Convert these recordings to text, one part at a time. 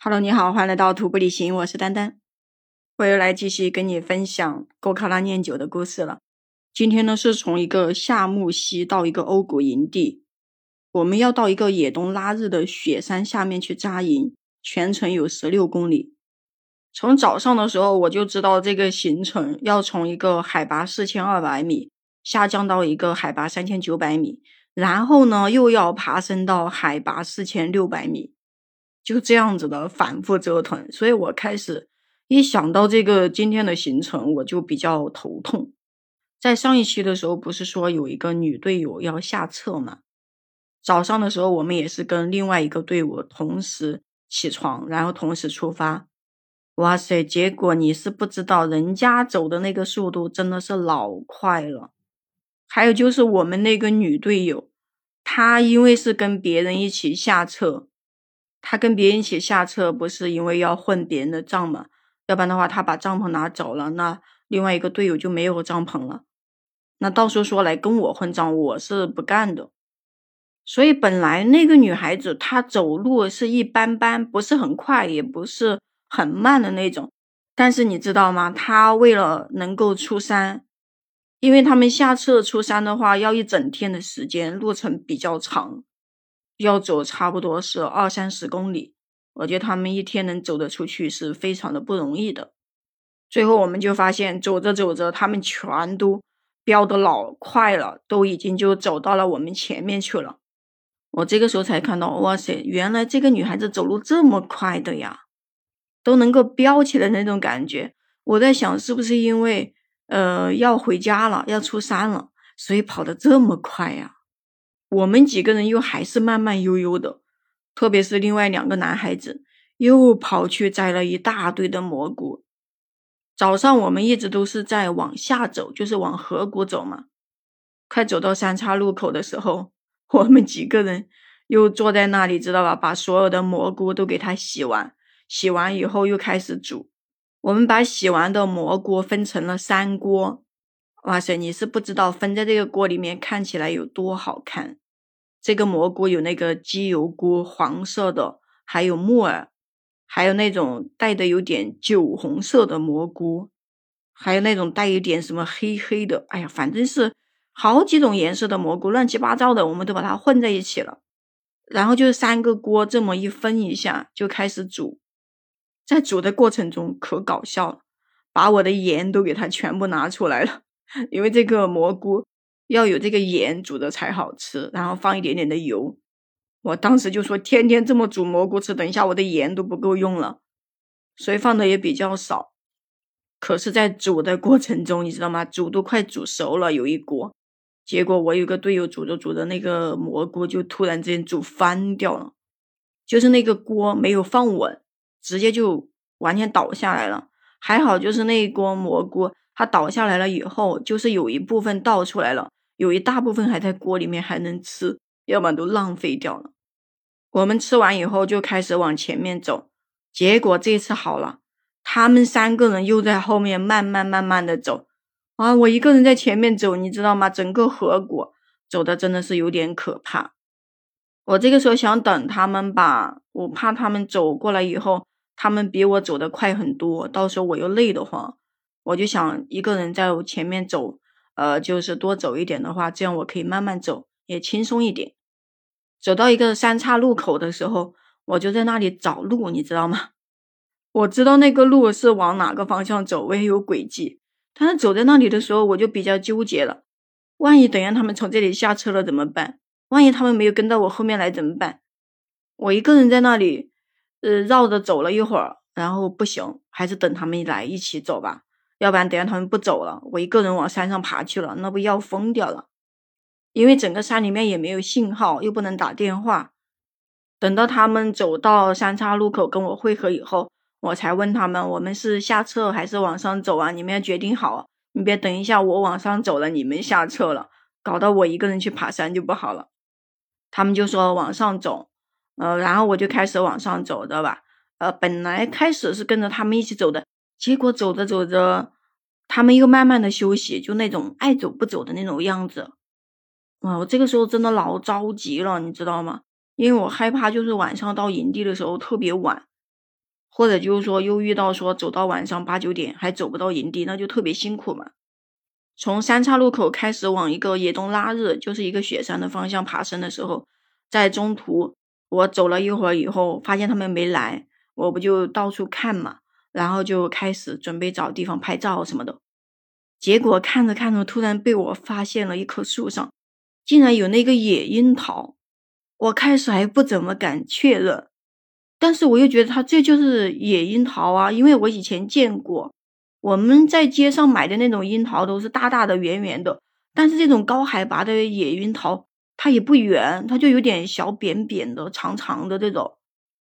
Hello，你好，欢迎来到徒步旅行，我是丹丹，我又来继续跟你分享郭卡拉念酒的故事了。今天呢，是从一个夏木溪到一个欧古营地，我们要到一个野冬拉日的雪山下面去扎营，全程有十六公里。从早上的时候我就知道这个行程要从一个海拔四千二百米下降到一个海拔三千九百米，然后呢又要爬升到海拔四千六百米。就这样子的反复折腾，所以我开始一想到这个今天的行程，我就比较头痛。在上一期的时候，不是说有一个女队友要下撤吗？早上的时候，我们也是跟另外一个队伍同时起床，然后同时出发。哇塞！结果你是不知道，人家走的那个速度真的是老快了。还有就是我们那个女队友，她因为是跟别人一起下撤。他跟别人一起下车，不是因为要混别人的账吗？要不然的话，他把帐篷拿走了，那另外一个队友就没有帐篷了。那到时候说来跟我混账，我是不干的。所以本来那个女孩子她走路是一般般，不是很快，也不是很慢的那种。但是你知道吗？她为了能够出山，因为他们下撤出山的话要一整天的时间，路程比较长。要走差不多是二三十公里，我觉得他们一天能走得出去是非常的不容易的。最后我们就发现，走着走着，他们全都飙得老快了，都已经就走到了我们前面去了。我这个时候才看到，哇塞，原来这个女孩子走路这么快的呀，都能够飙起来那种感觉。我在想，是不是因为呃要回家了，要出山了，所以跑得这么快呀？我们几个人又还是慢慢悠悠的，特别是另外两个男孩子又跑去摘了一大堆的蘑菇。早上我们一直都是在往下走，就是往河谷走嘛。快走到三岔路口的时候，我们几个人又坐在那里，知道吧？把所有的蘑菇都给它洗完，洗完以后又开始煮。我们把洗完的蘑菇分成了三锅。哇塞，你是不知道分在这个锅里面看起来有多好看。这个蘑菇有那个鸡油菇，黄色的，还有木耳，还有那种带的有点酒红色的蘑菇，还有那种带一点什么黑黑的。哎呀，反正是好几种颜色的蘑菇，乱七八糟的，我们都把它混在一起了。然后就是三个锅这么一分一下，就开始煮。在煮的过程中可搞笑了，把我的盐都给它全部拿出来了。因为这个蘑菇要有这个盐煮的才好吃，然后放一点点的油。我当时就说，天天这么煮蘑菇吃，等一下我的盐都不够用了，所以放的也比较少。可是，在煮的过程中，你知道吗？煮都快煮熟了，有一锅，结果我有个队友煮着煮着，那个蘑菇就突然之间煮翻掉了，就是那个锅没有放稳，直接就完全倒下来了。还好，就是那一锅蘑菇。它倒下来了以后，就是有一部分倒出来了，有一大部分还在锅里面还能吃，要不然都浪费掉了。我们吃完以后就开始往前面走，结果这次好了，他们三个人又在后面慢慢慢慢的走，啊，我一个人在前面走，你知道吗？整个河谷走的真的是有点可怕。我这个时候想等他们吧，我怕他们走过来以后，他们比我走的快很多，到时候我又累得慌。我就想一个人在前面走，呃，就是多走一点的话，这样我可以慢慢走，也轻松一点。走到一个三岔路口的时候，我就在那里找路，你知道吗？我知道那个路是往哪个方向走，我也有轨迹。但是走在那里的时候，我就比较纠结了。万一等下他们从这里下车了怎么办？万一他们没有跟到我后面来怎么办？我一个人在那里，呃，绕着走了一会儿，然后不行，还是等他们来一起走吧。要不然等下他们不走了，我一个人往山上爬去了，那不要疯掉了。因为整个山里面也没有信号，又不能打电话。等到他们走到三岔路口跟我汇合以后，我才问他们：我们是下撤还是往上走啊？你们要决定好，你别等一下我往上走了，你们下撤了，搞到我一个人去爬山就不好了。他们就说往上走，呃，然后我就开始往上走知道吧。呃，本来开始是跟着他们一起走的。结果走着走着，他们又慢慢的休息，就那种爱走不走的那种样子。哇，我这个时候真的老着急了，你知道吗？因为我害怕就是晚上到营地的时候特别晚，或者就是说又遇到说走到晚上八九点还走不到营地，那就特别辛苦嘛。从三岔路口开始往一个野东拉日，就是一个雪山的方向爬升的时候，在中途我走了一会儿以后，发现他们没来，我不就到处看嘛，然后就开始准备找地方拍照什么的。结果看着看着，突然被我发现了一棵树上竟然有那个野樱桃，我开始还不怎么敢确认。但是我又觉得它这就是野樱桃啊，因为我以前见过，我们在街上买的那种樱桃都是大大的、圆圆的，但是这种高海拔的野樱桃，它也不圆，它就有点小扁扁的、长长的这种。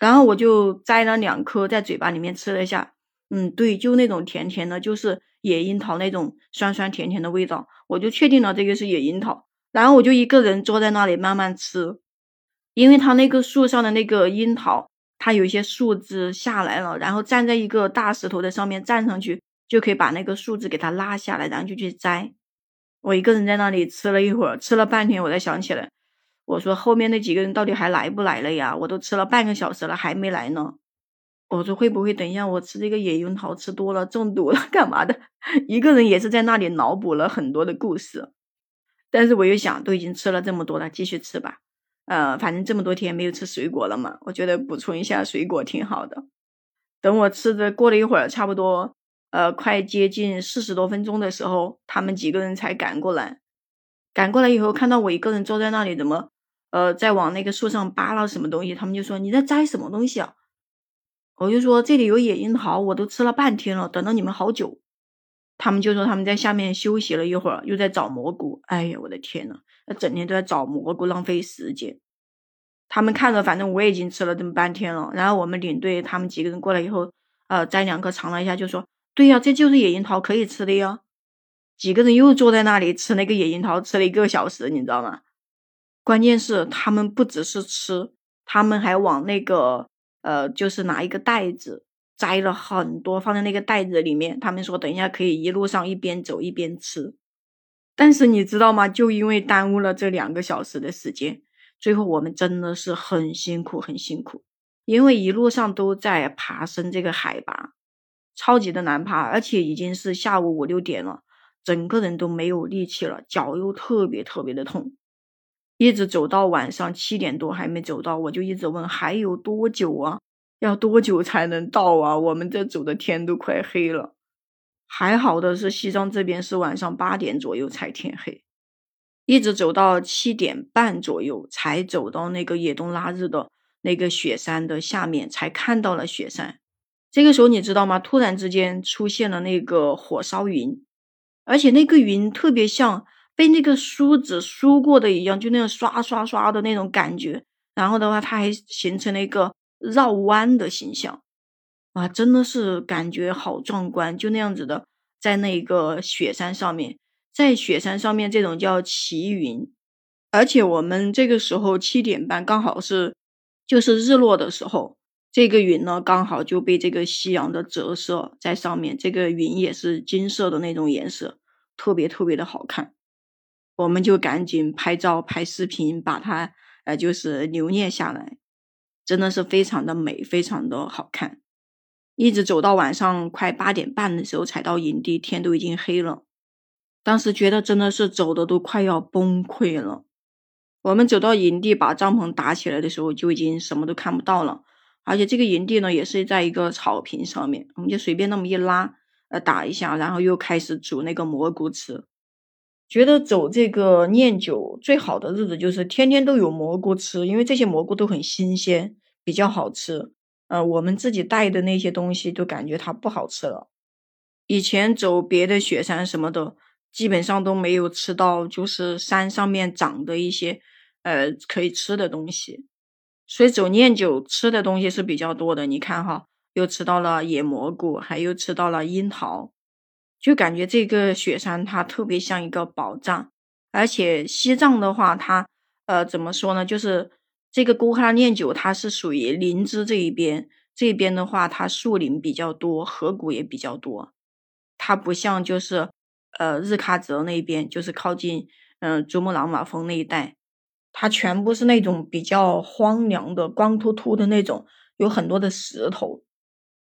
然后我就摘了两颗在嘴巴里面吃了一下，嗯，对，就那种甜甜的，就是野樱桃那种酸酸甜甜的味道，我就确定了这个是野樱桃。然后我就一个人坐在那里慢慢吃，因为它那个树上的那个樱桃。它有一些树枝下来了，然后站在一个大石头的上面站上去，就可以把那个树枝给它拉下来，然后就去摘。我一个人在那里吃了一会儿，吃了半天，我才想起来，我说后面那几个人到底还来不来了呀？我都吃了半个小时了，还没来呢。我说会不会等一下我吃这个野樱桃吃多了中毒了干嘛的？一个人也是在那里脑补了很多的故事，但是我又想，都已经吃了这么多了，继续吃吧。呃，反正这么多天没有吃水果了嘛，我觉得补充一下水果挺好的。等我吃的过了一会儿，差不多呃快接近四十多分钟的时候，他们几个人才赶过来。赶过来以后，看到我一个人坐在那里，怎么呃在往那个树上扒拉什么东西？他们就说你在摘什么东西啊？我就说这里有野樱桃，我都吃了半天了，等了你们好久。他们就说他们在下面休息了一会儿，又在找蘑菇。哎呀，我的天呐，那整天都在找蘑菇，浪费时间。他们看着，反正我已经吃了这么半天了。然后我们领队他们几个人过来以后，呃，摘两颗尝了一下，就说：“对呀，这就是野樱桃，可以吃的呀。”几个人又坐在那里吃那个野樱桃，吃了一个小时，你知道吗？关键是他们不只是吃，他们还往那个呃，就是拿一个袋子。摘了很多放在那个袋子里面，他们说等一下可以一路上一边走一边吃。但是你知道吗？就因为耽误了这两个小时的时间，最后我们真的是很辛苦很辛苦，因为一路上都在爬升这个海拔，超级的难爬，而且已经是下午五六点了，整个人都没有力气了，脚又特别特别的痛，一直走到晚上七点多还没走到，我就一直问还有多久啊？要多久才能到啊？我们这走的天都快黑了。还好的是，西藏这边是晚上八点左右才天黑，一直走到七点半左右才走到那个野东拉日的那个雪山的下面，才看到了雪山。这个时候你知道吗？突然之间出现了那个火烧云，而且那个云特别像被那个梳子梳过的一样，就那种刷刷刷的那种感觉。然后的话，它还形成了一个。绕弯的形象，啊，真的是感觉好壮观，就那样子的，在那个雪山上面，在雪山上面这种叫奇云，而且我们这个时候七点半刚好是就是日落的时候，这个云呢刚好就被这个夕阳的折射在上面，这个云也是金色的那种颜色，特别特别的好看，我们就赶紧拍照拍视频，把它呃就是留念下来。真的是非常的美，非常的好看，一直走到晚上快八点半的时候才到营地，天都已经黑了。当时觉得真的是走的都快要崩溃了。我们走到营地把帐篷搭起来的时候，就已经什么都看不到了。而且这个营地呢，也是在一个草坪上面，我们就随便那么一拉，呃，打一下，然后又开始煮那个蘑菇吃。觉得走这个念九最好的日子就是天天都有蘑菇吃，因为这些蘑菇都很新鲜，比较好吃。呃，我们自己带的那些东西都感觉它不好吃了。以前走别的雪山什么的，基本上都没有吃到，就是山上面长的一些呃可以吃的东西。所以走念九吃的东西是比较多的。你看哈，又吃到了野蘑菇，还又吃到了樱桃。就感觉这个雪山它特别像一个宝藏，而且西藏的话，它呃怎么说呢？就是这个郭克拉念九，它是属于林芝这一边，这边的话它树林比较多，河谷也比较多，它不像就是呃日喀则那边，就是靠近嗯珠穆朗玛峰那一带，它全部是那种比较荒凉的、光秃秃的那种，有很多的石头。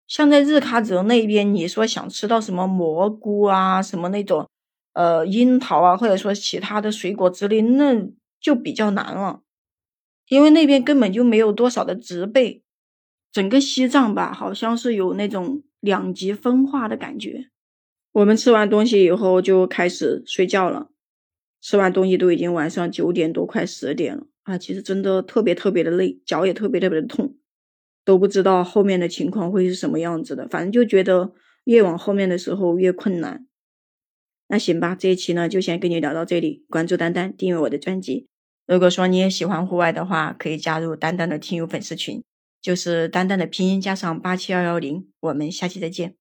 像在日喀则那边，你说想吃到什么蘑菇啊，什么那种呃樱桃啊，或者说其他的水果之类，那就比较难了，因为那边根本就没有多少的植被。整个西藏吧，好像是有那种两极分化的感觉。我们吃完东西以后就开始睡觉了，吃完东西都已经晚上九点多，快十点了啊！其实真的特别特别的累，脚也特别特别的痛，都不知道后面的情况会是什么样子的。反正就觉得越往后面的时候越困难。那行吧，这一期呢就先跟你聊到这里。关注丹丹，订阅我的专辑。如果说你也喜欢户外的话，可以加入丹丹的听友粉丝群。就是丹丹的拼音加上八七二幺零，我们下期再见。